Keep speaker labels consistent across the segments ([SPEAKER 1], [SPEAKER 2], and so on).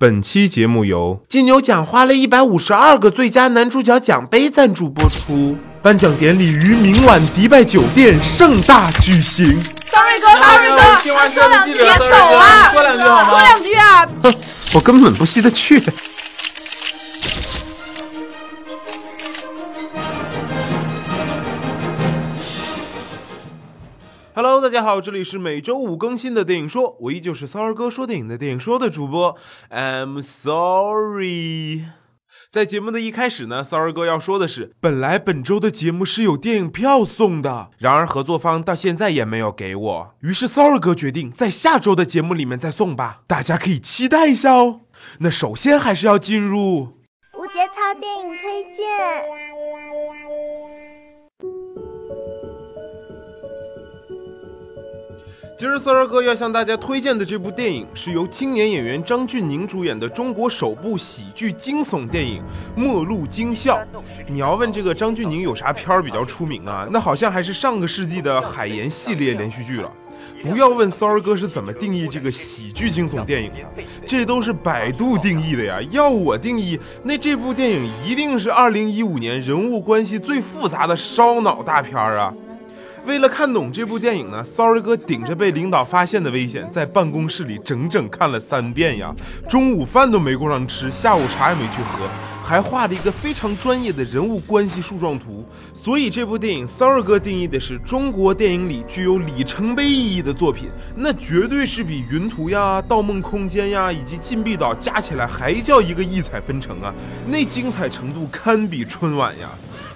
[SPEAKER 1] 本期节目由金牛奖花了一百五十二个最佳男主角奖杯赞助播出。颁奖典礼于明晚迪拜酒店盛大举行。
[SPEAKER 2] Sorry 哥，Sorry 哥，说两句，别走啊！
[SPEAKER 3] 说两句好吗
[SPEAKER 2] 说两句啊！
[SPEAKER 1] 哼，我根本不稀得去。Hello，大家好，这里是每周五更新的电影说，我依旧是骚儿哥说电影的电影说的主播，I'm sorry。在节目的一开始呢，骚儿哥要说的是，本来本周的节目是有电影票送的，然而合作方到现在也没有给我，于是骚儿哥决定在下周的节目里面再送吧，大家可以期待一下哦。那首先还是要进入
[SPEAKER 4] 无节操电影推荐。
[SPEAKER 1] 今儿骚儿哥要向大家推荐的这部电影，是由青年演员张峻宁主演的中国首部喜剧惊悚电影《末路惊笑》。你要问这个张峻宁有啥片儿比较出名啊？那好像还是上个世纪的海岩系列连续剧了。不要问骚儿哥是怎么定义这个喜剧惊悚电影的，这都是百度定义的呀。要我定义，那这部电影一定是2015年人物关系最复杂的烧脑大片儿啊。为了看懂这部电影呢，Sorry 哥顶着被领导发现的危险，在办公室里整整看了三遍呀。中午饭都没顾上吃，下午茶也没去喝，还画了一个非常专业的人物关系树状图。所以这部电影，Sorry 哥定义的是中国电影里具有里程碑意义的作品，那绝对是比《云图》呀、《盗梦空间》呀以及《禁闭岛》加起来还叫一个异彩纷呈啊！那精彩程度堪比春晚呀！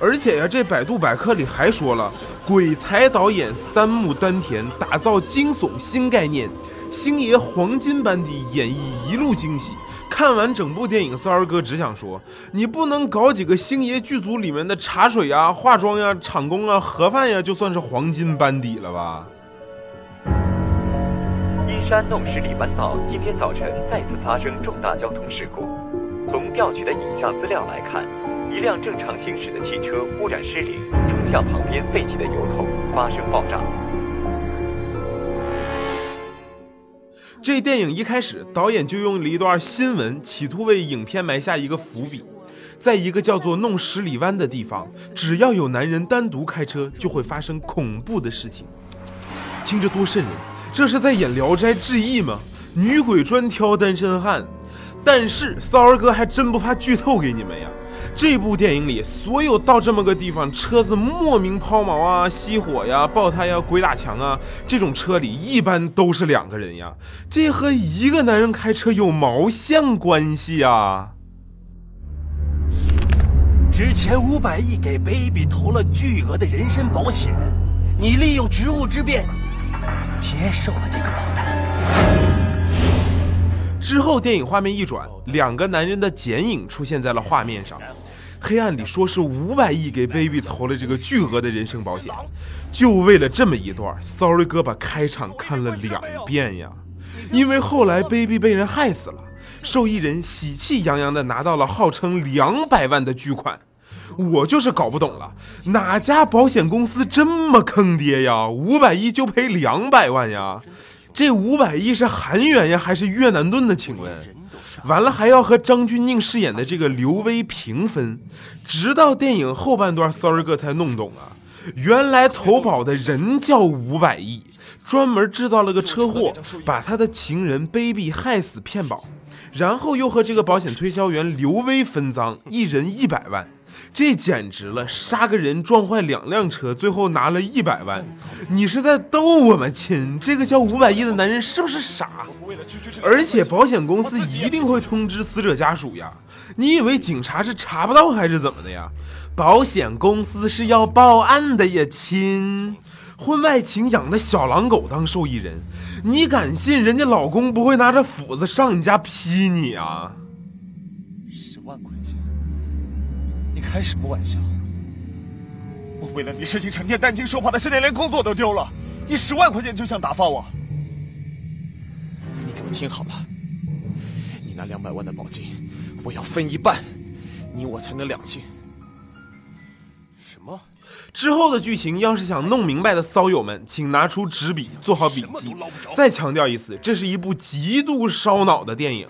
[SPEAKER 1] 而且呀，这百度百科里还说了，鬼才导演三木丹田打造惊悚新概念，星爷黄金班底演绎一路惊喜。看完整部电影，骚儿哥只想说，你不能搞几个星爷剧组里面的茶水呀、化妆呀、场工啊、盒饭呀，就算是黄金班底了吧？
[SPEAKER 5] 阴山弄十里湾道今天早晨再次发生重大交通事故。从调取的影像资料来看，一辆正常行驶的汽车忽然失灵，冲向旁边废弃的油桶，发生爆炸。
[SPEAKER 1] 这电影一开始，导演就用了一段新闻，企图为影片埋下一个伏笔。在一个叫做弄十里湾的地方，只要有男人单独开车，就会发生恐怖的事情。听着多瘆人，这是在演《聊斋志异》吗？女鬼专挑单身汉。但是骚儿哥还真不怕剧透给你们呀！这部电影里，所有到这么个地方，车子莫名抛锚啊、熄火呀、爆胎呀、鬼打墙啊，这种车里一般都是两个人呀，这和一个男人开车有毛线关系啊？
[SPEAKER 6] 之前五百亿给 baby 投了巨额的人身保险，你利用职务之便接受了这个保单。
[SPEAKER 1] 之后，电影画面一转，两个男人的剪影出现在了画面上。黑暗里说是五百亿给 baby 投了这个巨额的人身保险，就为了这么一段，Sorry 哥把开场看了两遍呀。因为后来 baby 被人害死了，受益人喜气洋洋的拿到了号称两百万的巨款。我就是搞不懂了，哪家保险公司这么坑爹呀？五百亿就赔两百万呀？这五百亿是韩元呀，还是越南盾呢？请问，完了还要和张钧甯饰演的这个刘威平分，直到电影后半段，Sorry 哥才弄懂啊，原来投保的人叫五百亿，专门制造了个车祸，把他的情人 baby 害死骗保，然后又和这个保险推销员刘威分赃，一人一百万。这简直了！杀个人撞坏两辆车，最后拿了一百万，你是在逗我们亲？这个叫五百亿的男人是不是傻？而且保险公司一定会通知死者家属呀！你以为警察是查不到还是怎么的呀？保险公司是要报案的呀，亲！婚外情养的小狼狗当受益人，你敢信人家老公不会拿着斧子上你家劈你啊？
[SPEAKER 6] 十万块钱。你开什么玩笑？我为了你事情成天担惊受怕的，现在连工作都丢了，你十万块钱就想打发我？你给我听好了，你那两百万的保金，我要分一半，你我才能两清。什么？
[SPEAKER 1] 之后的剧情，要是想弄明白的骚友们，请拿出纸笔做好笔记。再强调一次，这是一部极度烧脑的电影。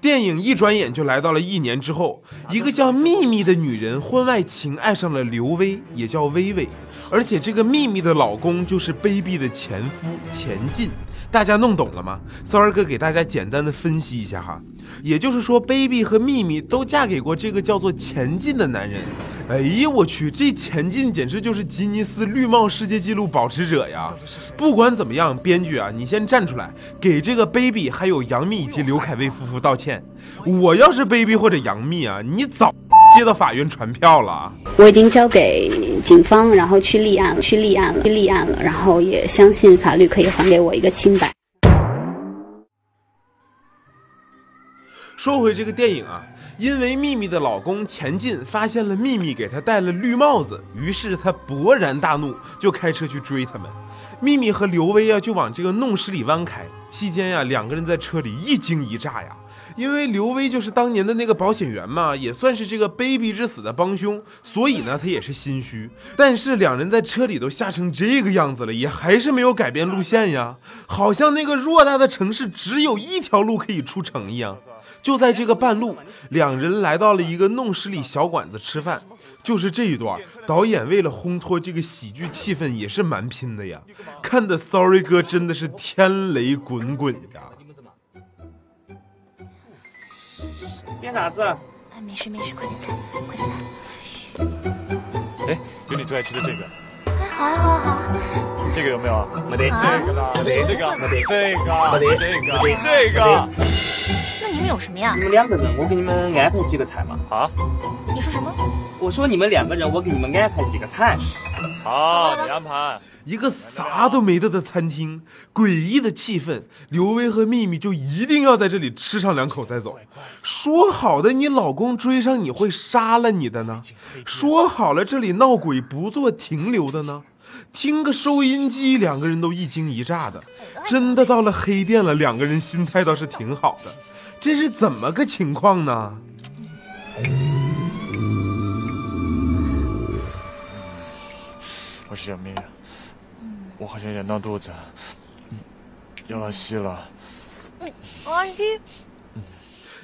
[SPEAKER 1] 电影一转眼就来到了一年之后，一个叫秘密的女人婚外情爱上了刘威，也叫薇薇，而且这个秘密的老公就是卑鄙的前夫钱进。大家弄懂了吗？骚儿哥给大家简单的分析一下哈，也就是说，baby 和秘密都嫁给过这个叫做钱进的男人。哎呀，我去，这前进简直就是吉尼斯绿帽世界纪录保持者呀！不管怎么样，编剧啊，你先站出来，给这个 baby 还有杨幂以及刘恺威夫妇道歉。我要是 baby 或者杨幂啊，你早接到法院传票了。
[SPEAKER 2] 我已经交给警方，然后去立案了，去立案了，去立案了，然后也相信法律可以还给我一个清白。
[SPEAKER 1] 说回这个电影啊，因为秘密的老公钱进发现了秘密给他戴了绿帽子，于是他勃然大怒，就开车去追他们。秘密和刘威啊就往这个弄十里湾开，期间呀两个人在车里一惊一乍呀，因为刘威就是当年的那个保险员嘛，也算是这个卑鄙之死的帮凶，所以呢他也是心虚。但是两人在车里都吓成这个样子了，也还是没有改变路线呀，好像那个偌大的城市只有一条路可以出城一样。就在这个半路，两人来到了一个弄十里小馆子吃饭。就是这一段，导演为了烘托这个喜剧气氛，也是蛮拼的呀。看的 Sorry 哥真的是天雷滚滚呀！
[SPEAKER 3] 点啥子？
[SPEAKER 4] 哎，没事没事，快点猜，快点猜。
[SPEAKER 6] 哎，有你最爱吃的这个，
[SPEAKER 4] 哎，好呀好呀好呀。
[SPEAKER 6] 这个有没有？
[SPEAKER 3] 没得，
[SPEAKER 6] 这个了？
[SPEAKER 3] 没得，
[SPEAKER 6] 这个，
[SPEAKER 3] 没得，
[SPEAKER 6] 这个，
[SPEAKER 3] 没得，
[SPEAKER 6] 这个，
[SPEAKER 3] 没得，
[SPEAKER 6] 这个。
[SPEAKER 4] 那你们有什么呀
[SPEAKER 3] 你？们两个人，我给你们安排几个菜嘛。
[SPEAKER 6] 好，
[SPEAKER 4] 你说什么？
[SPEAKER 3] 我说你们两个人，我给你们安排几个菜。
[SPEAKER 6] 好，你安排。
[SPEAKER 1] 一个啥都没得的餐厅，诡异的气氛，刘威和秘密就一定要在这里吃上两口再走。说好的你老公追上你会杀了你的呢？说好了这里闹鬼不做停留的呢？听个收音机，两个人都一惊一乍的。真的到了黑店了，两个人心态倒是挺好的。这是怎么个情况呢？
[SPEAKER 6] 我是杨幂，我好像演闹肚子，嗯。要拉稀了。
[SPEAKER 4] 阿姨，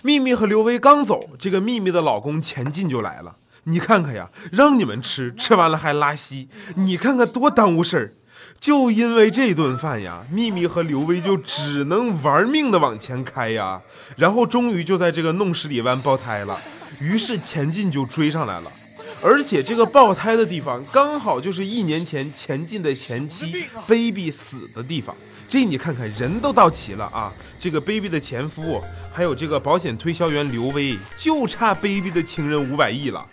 [SPEAKER 1] 秘密和刘威刚走，这个秘密的老公钱进就来了。你看看呀，让你们吃，吃完了还拉稀，你看看多耽误事儿。就因为这顿饭呀，秘密和刘威就只能玩命的往前开呀，然后终于就在这个弄十里湾爆胎了。于是钱进就追上来了，而且这个爆胎的地方刚好就是一年前前进的前妻 baby 死的地方。这你看看，人都到齐了啊！这个 baby 的前夫，还有这个保险推销员刘威，就差 baby 的情人五百亿了。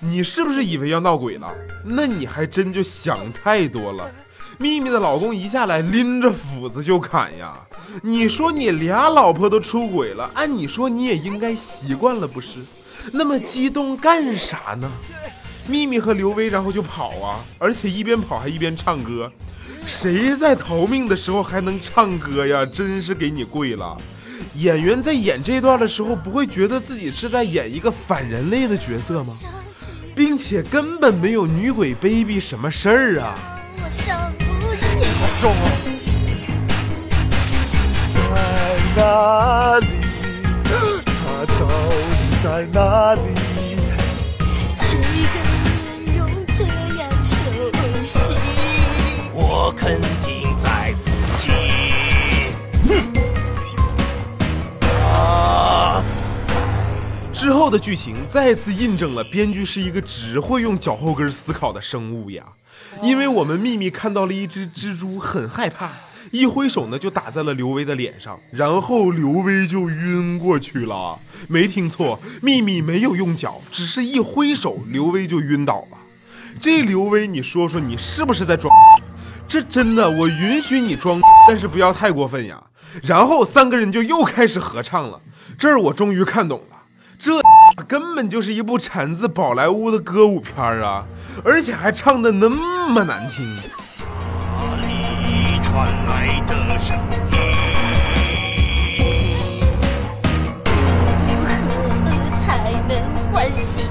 [SPEAKER 1] 你是不是以为要闹鬼了？那你还真就想太多了。秘密的老公一下来拎着斧子就砍呀！你说你俩老婆都出轨了，按你说你也应该习惯了不是？那么激动干啥呢？秘密和刘威然后就跑啊，而且一边跑还一边唱歌。谁在逃命的时候还能唱歌呀？真是给你跪了！演员在演这段的时候，不会觉得自己是在演一个反人类的角色吗？并且根本没有女鬼 baby 什么事儿啊！
[SPEAKER 4] 我想不起。
[SPEAKER 6] 重啊！在哪里？他到底在哪里？肯定在附近。
[SPEAKER 1] 之后的剧情再次印证了编剧是一个只会用脚后跟思考的生物呀。因为我们秘密看到了一只蜘蛛，很害怕，一挥手呢就打在了刘威的脸上，然后刘威就晕过去了。没听错，秘密没有用脚，只是一挥手，刘威就晕倒了。这刘威，你说说你是不是在装？这真的，我允许你装，但是不要太过分呀。然后三个人就又开始合唱了，这儿我终于看懂了，这根本就是一部产自宝莱坞的歌舞片啊，而且还唱的那么难听。
[SPEAKER 6] 哪里传来的声音？
[SPEAKER 4] 如何才能唤醒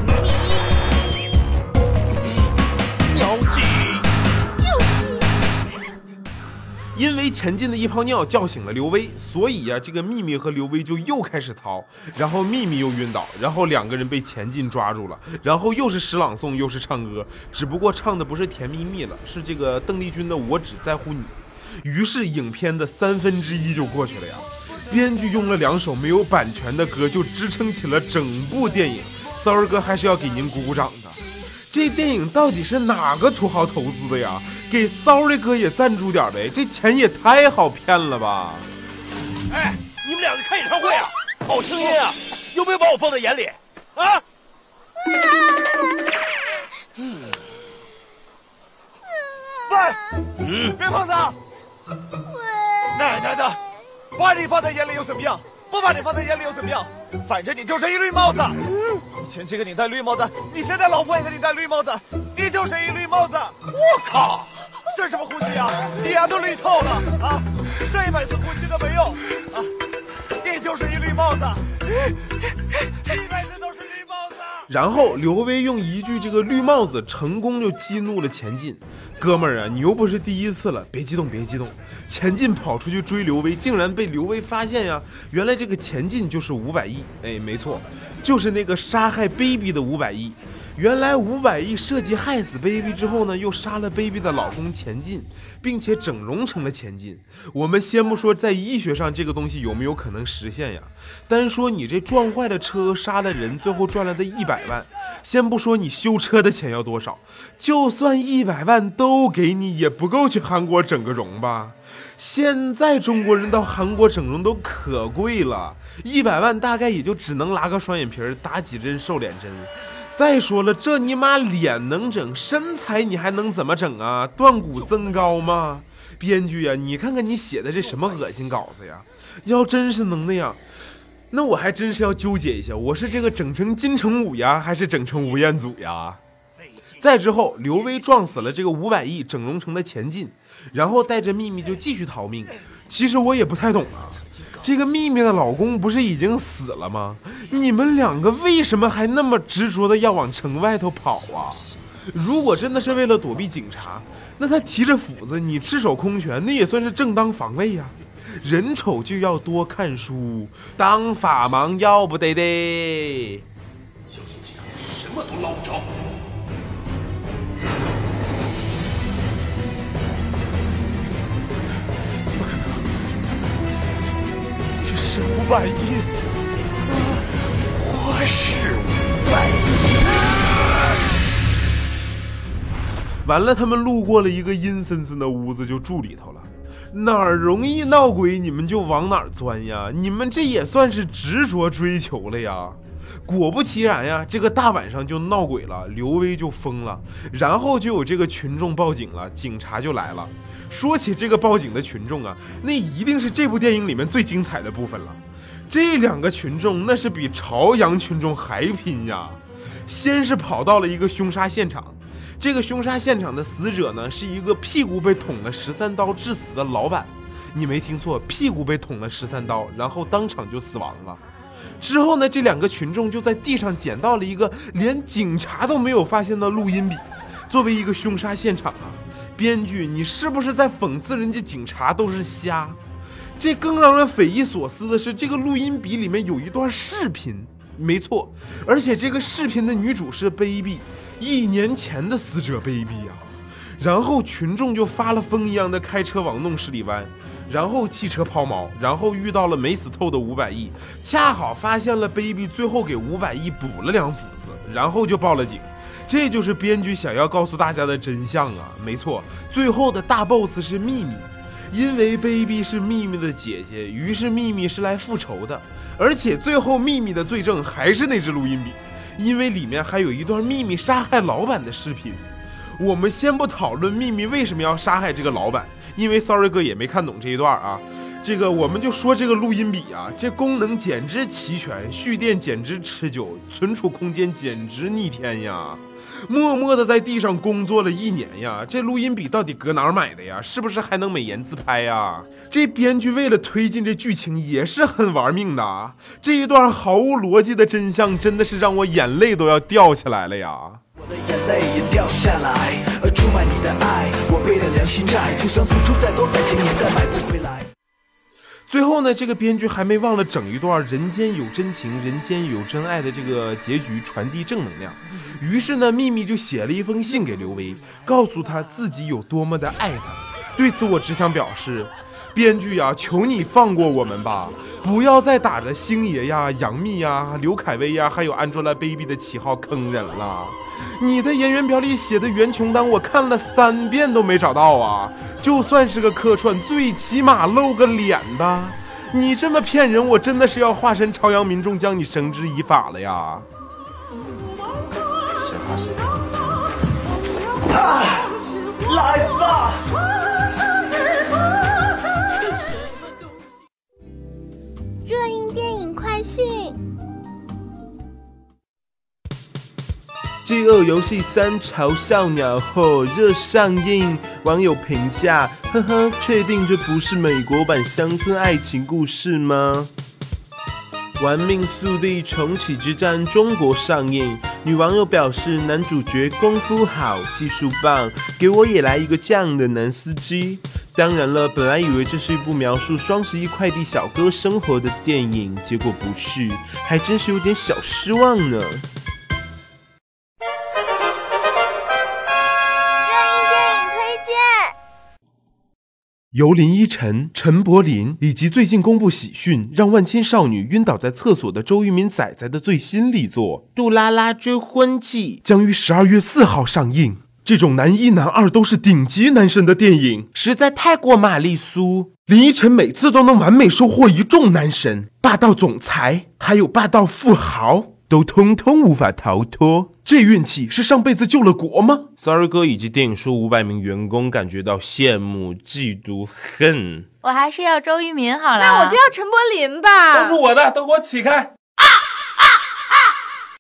[SPEAKER 1] 因为前进的一泡尿叫醒了刘威，所以呀、这个秘密和刘威就又开始逃，然后秘密又晕倒，然后两个人被前进抓住了，然后又是诗朗诵又是唱歌，只不过唱的不是甜蜜蜜了，是这个邓丽君的《我只在乎你》。于是影片的三分之一就过去了呀。编剧用了两首没有版权的歌，就支撑起了整部电影。骚儿哥还是要给您鼓鼓掌的。这电影到底是哪个土豪投资的呀？给骚的哥也赞助点呗，这钱也太好骗了吧！
[SPEAKER 7] 哎，你们两个开演唱会啊？好声音啊！有没有把我放在眼里？啊？喂，嗯，别胖子，奶奶的，把你放在眼里又怎么样？不把你放在眼里又怎么样？反正你就是一绿帽子。你前妻给你戴绿帽子，你现在老婆也给你戴绿帽子，你就是一绿帽子。我靠，是什么呼吸啊？你丫都绿透了啊！这一百次呼吸都没用啊！你就是一绿帽子，一辈子都是绿帽子。
[SPEAKER 1] 然后刘威用一句这个绿帽子成功就激怒了前进。哥们儿啊，你又不是第一次了，别激动，别激动。前进跑出去追刘威，竟然被刘威发现呀！原来这个前进就是五百亿，哎，没错，就是那个杀害 baby 的五百亿。原来五百亿设计害死 baby 之后呢，又杀了 baby 的老公前进，并且整容成了前进。我们先不说在医学上这个东西有没有可能实现呀，单说你这撞坏了车杀了人，最后赚来的一百万，先不说你修车的钱要多少，就算一百万都给你，也不够去韩国整个容吧。现在中国人到韩国整容都可贵了，一百万大概也就只能拉个双眼皮儿，打几针瘦脸针。再说了，这尼玛脸能整，身材你还能怎么整啊？断骨增高吗？编剧呀、你看看你写的这什么恶心稿子呀！要真是能那样，那我还真是要纠结一下，我是这个整成金城武呀，还是整成吴彦祖呀？再之后，刘威撞死了这个五百亿整容成的前进，然后带着秘密就继续逃命。其实我也不太懂啊，这个秘密的老公不是已经死了吗？你们两个为什么还那么执着的要往城外头跑啊？如果真的是为了躲避警察，那他提着斧子，你赤手空拳，那也算是正当防卫呀、人丑就要多看书，当法盲要不得的。
[SPEAKER 7] 小心警察，什么都捞不着。你是五百亿，我是五百亿。
[SPEAKER 1] 完了，他们路过了一个阴森森的屋子，就住里头了。哪儿容易闹鬼，你们就往哪儿钻呀！你们这也算是执着追求了呀。果不其然呀，这个大晚上就闹鬼了，刘威就疯了，然后就有这个群众报警了，警察就来了。说起这个报警的群众啊，那一定是这部电影里面最精彩的部分了。这两个群众那是比朝阳群众还拼呀！先是跑到了一个凶杀现场，这个凶杀现场的死者呢，是一个屁股被捅了十三刀致死的老板。你没听错，屁股被捅了十三刀，然后当场就死亡了。之后呢，这两个群众就在地上捡到了一个连警察都没有发现的录音笔，作为一个凶杀现场啊。编剧，你是不是在讽刺人家警察都是瞎？这更让人匪夷所思的是，这个录音笔里面有一段视频，没错，而且这个视频的女主是 baby，一年前的死者 baby 啊、然后群众就发了疯一样的开车往弄十里湾，然后汽车抛锚，然后遇到了没死透的五百亿，恰好发现了 baby，最后给五百亿补了两斧子，然后就报了警。这就是编剧想要告诉大家的真相啊！没错，最后的大 boss 是秘密，因为 baby 是秘密的姐姐，于是秘密是来复仇的，而且最后秘密的罪证还是那支录音笔，因为里面还有一段秘密杀害老板的视频。我们先不讨论秘密为什么要杀害这个老板，因为 Sorry 哥也没看懂这一段啊。这个我们就说这个录音笔啊，这功能简直齐全，蓄电简直持久，存储空间简直逆天呀！默默的在地上工作了一年呀，这录音笔到底搁哪儿买的呀？是不是还能美颜自拍呀？这编剧为了推进这剧情也是很玩命的啊，这一段毫无逻辑的真相真的是让我眼泪都要掉下来了呀！
[SPEAKER 7] 我的
[SPEAKER 8] 眼泪也掉下来，而出卖你的爱，我背了良心债，就算付出再多感情，
[SPEAKER 1] 最后呢，这个编剧还没忘了整一段“人间有真情，人间有真爱”的这个结局，传递正能量。于是呢，秘密就写了一封信给刘威，告诉他自己有多么的爱他。对此，我只想表示，编剧呀，求你放过我们吧，不要再打着星爷呀、杨幂呀、刘恺威呀，还有 Angelababy 的旗号坑人了。你的演员表里写的袁琼丹，我看了三遍都没找到啊。就算是个客串，最起码露个脸吧。你这么骗人，我真的是要化身朝阳民众将你绳之以法了呀！
[SPEAKER 3] 谁怕谁？
[SPEAKER 8] 来
[SPEAKER 4] 热映电影快讯。
[SPEAKER 1] 《饥饿游戏三：嘲笑鸟》火热上映，网友评价：呵呵，确定这不是美国版乡村爱情故事吗？《玩命速递重启之战》中国上映，女网友表示男主角功夫好，技术棒，给我也来一个这样的男司机。当然了，本来以为这是一部描述双十一快递小哥生活的电影，结果不是，还真是有点小失望呢。由林依晨、陈柏霖以及最近公布喜讯，让万千少女晕倒在厕所的周渝民仔仔的最新力作《杜拉拉追婚记》将于十二月四号上映。这种男一男二都是顶级男神的电影，实在太过玛丽苏。林依晨每次都能完美收获一众男神，霸道总裁，还有霸道富豪。都通通无法逃脱，这运气是上辈子救了国吗？Sorry 哥以及电影说五百名员工感觉到羡慕、嫉妒、恨。
[SPEAKER 9] 我还是要周渝民好了。
[SPEAKER 10] 那我就要陈柏霖吧。
[SPEAKER 3] 都是我的，都给我起开！